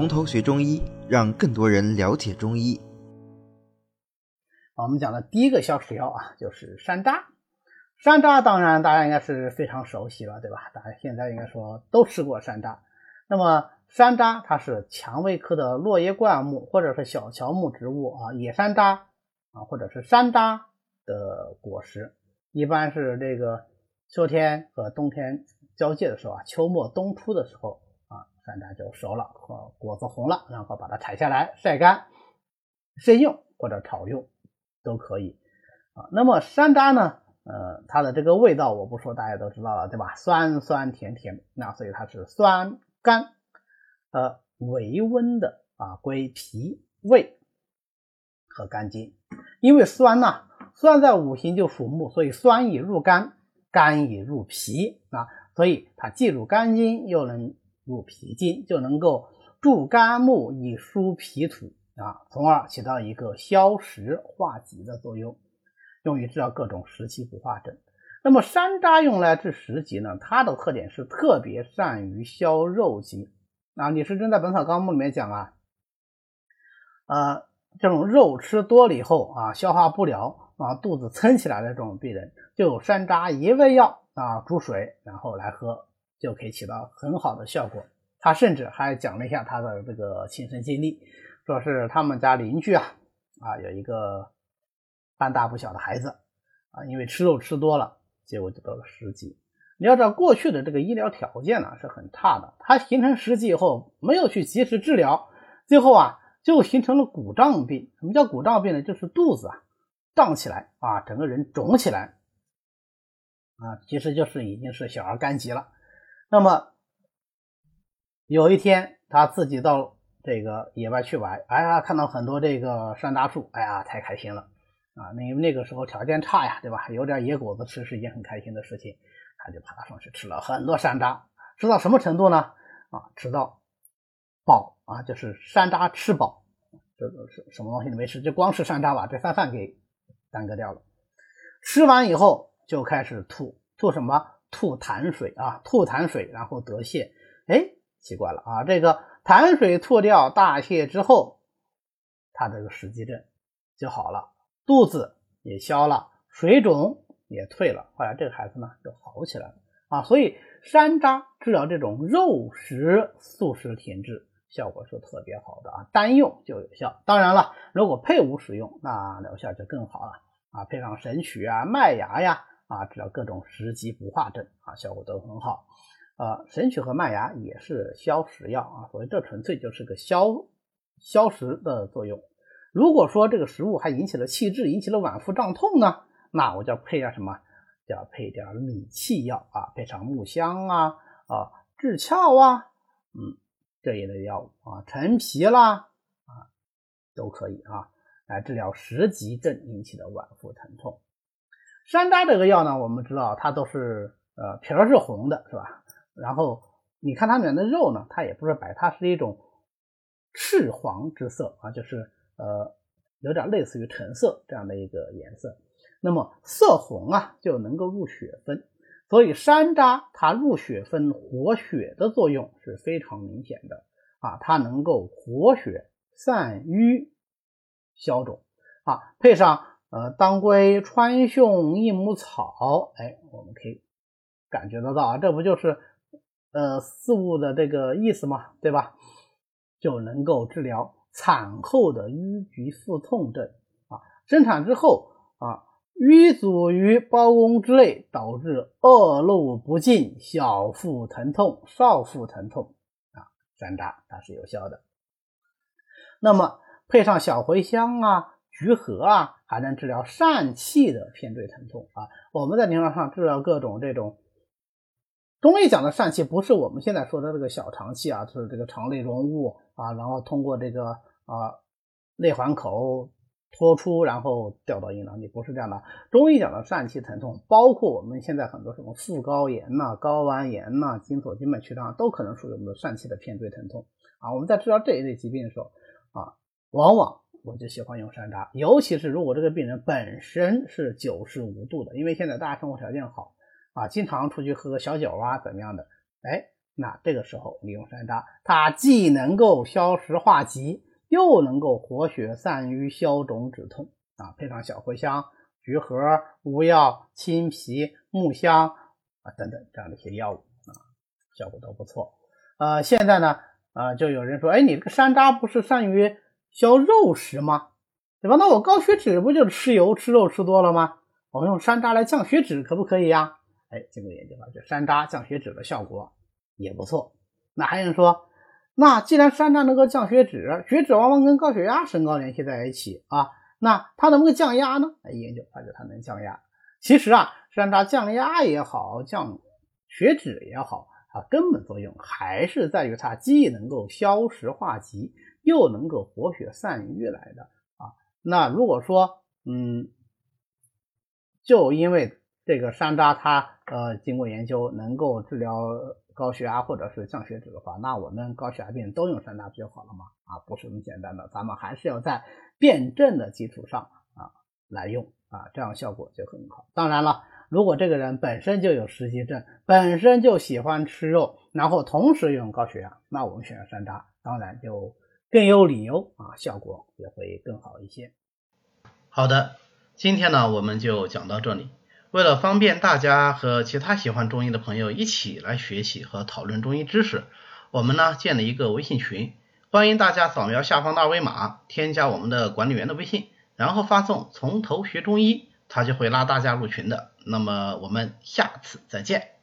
从头学中医，让更多人了解中医。我们讲的第一个消食药啊，就是山楂。山楂当然大家应该是非常熟悉了，对吧？大家现在应该说都吃过山楂。那么山楂它是蔷薇科的落叶灌木或者是小乔木植物啊，野山楂啊，或者是山楂的果实，一般是这个秋天和冬天交界的时候啊，秋末冬初的时候山楂就熟了，和果子红了，然后把它采下来晒干，生用或者炒用都可以啊。那么山楂呢？呃，它的这个味道我不说，大家都知道了，对吧？酸酸甜甜，那所以它是酸甘，呃，微温的啊，归脾胃和肝经。因为酸呐，酸在五行就属木，所以酸以入肝，肝以入脾啊，所以它既入肝经，又能入脾经，就能够助肝木以疏脾土啊，从而起到一个消食化积的作用。用于治疗各种食积不化症。那么山楂用来治食积呢？它的特点是特别善于消肉积。啊，李时珍在《本草纲目》里面讲啊，呃，这种肉吃多了以后啊，消化不了啊，肚子撑起来的这种病人，就有山楂一味药啊，煮水然后来喝，就可以起到很好的效果。他甚至还讲了一下他的这个亲身经历，说是他们家邻居啊啊有一个。半大不小的孩子啊，因为吃肉吃多了，结果就得了食积。你要知道，过去的这个医疗条件呢是很差的，他形成食积以后，没有去及时治疗，最后啊就形成了鼓胀病。什么叫鼓胀病呢？就是肚子啊胀起来啊，整个人肿起来啊，其实就是已经是小儿肝疾了。那么有一天他自己到这个野外去玩，哎呀，看到很多这个山楂树，哎呀，太开心了。啊，那因为那个时候条件差呀，对吧？有点野果子吃是一件很开心的事情，他就爬上去吃了很多山楂，吃到什么程度呢？啊，吃到饱啊，就是山楂吃饱，这是什么东西都没吃，就光吃山楂把这饭饭给耽搁掉了。吃完以后就开始吐，吐什么？吐痰水啊，吐痰水，然后得泻。哎，奇怪了啊，这个痰水吐掉大泻之后，他这个食积症就好了。肚子也消了，水肿也退了，后来这个孩子呢就好起来了啊。所以山楂治疗这种肉食素食停滞效果是特别好的啊，单用就有效。当然了，如果配伍使用，那疗效就更好了啊。配上神曲啊、麦芽呀啊，治疗各种食积不化症啊，效果都很好。呃，神曲和麦芽也是消食药啊，所以这纯粹就是个消消食的作用。如果说这个食物还引起了气滞，引起了脘腹胀痛呢，那我就要配点什么？就要配点理气药啊，配上木香啊、啊治窍啊，嗯，这一类药物啊，陈皮啦啊，都可以啊，来治疗食积症引起的脘腹疼痛。山楂这个药呢，我们知道它都是呃皮儿是红的，是吧？然后你看它里面的肉呢，它也不是白，它是一种赤黄之色啊，就是。呃，有点类似于橙色这样的一个颜色，那么色红啊就能够入血分，所以山楂它入血分活血的作用是非常明显的啊，它能够活血散瘀消肿啊，配上呃当归、川芎、益母草，哎，我们可以感觉得到啊，这不就是呃四物的这个意思吗？对吧？就能够治疗。产后的淤局腹痛症啊，生产之后啊，淤阻于包宫之内，导致恶露不尽、小腹疼痛、少腹疼痛啊，山楂它是有效的。那么配上小茴香啊、橘核啊，还能治疗疝气的偏坠疼痛啊。我们在临床上治疗各种这种中医讲的疝气，不是我们现在说的这个小肠气啊，就是这个肠内容物。啊，然后通过这个啊内环口脱出，然后掉到阴囊里，不是这样的。中医讲的疝气疼痛，包括我们现在很多什么副高炎呐、睾丸炎呐、精索静脉曲张，都可能属于我们的疝气的偏坠疼痛啊。我们在治疗这一类疾病的时候啊，往往我就喜欢用山楂，尤其是如果这个病人本身是九十五度的，因为现在大家生活条件好啊，经常出去喝个小酒啊，怎么样的？哎，那这个时候你用山楂，它既能够消食化积，又能够活血散瘀、消肿止痛啊，配上小茴香、橘核、乌药、青皮、木香啊等等这样的一些药物啊，效果都不错。呃，现在呢，啊，就有人说，哎，你这个山楂不是善于消肉食吗？对吧？那我高血脂不就吃油、吃肉吃多了吗？我们用山楂来降血脂可不可以呀？哎，经过研究发现，山楂降血脂的效果也不错。那还有人说，那既然山楂能够降血脂，血脂往往跟高血压升高联系在一起啊，那它能不能降压呢？哎，研究发现它能降压。其实啊，山楂降压也好，降血脂也好，啊，根本作用还是在于它既能够消食化积，又能够活血散瘀来的啊。那如果说，嗯。就因为这个山楂，它呃经过研究能够治疗高血压或者是降血脂的话，那我们高血压病人都用山楂不就好了吗？啊，不是那么简单的，咱们还是要在辩证的基础上啊来用啊，这样效果就很好。当然了，如果这个人本身就有食积症，本身就喜欢吃肉，然后同时用高血压，那我们选山楂当然就更有理由啊，效果也会更好一些。好的。今天呢，我们就讲到这里。为了方便大家和其他喜欢中医的朋友一起来学习和讨论中医知识，我们呢建了一个微信群，欢迎大家扫描下方的二维码，添加我们的管理员的微信，然后发送“从头学中医”，他就会拉大家入群的。那么我们下次再见。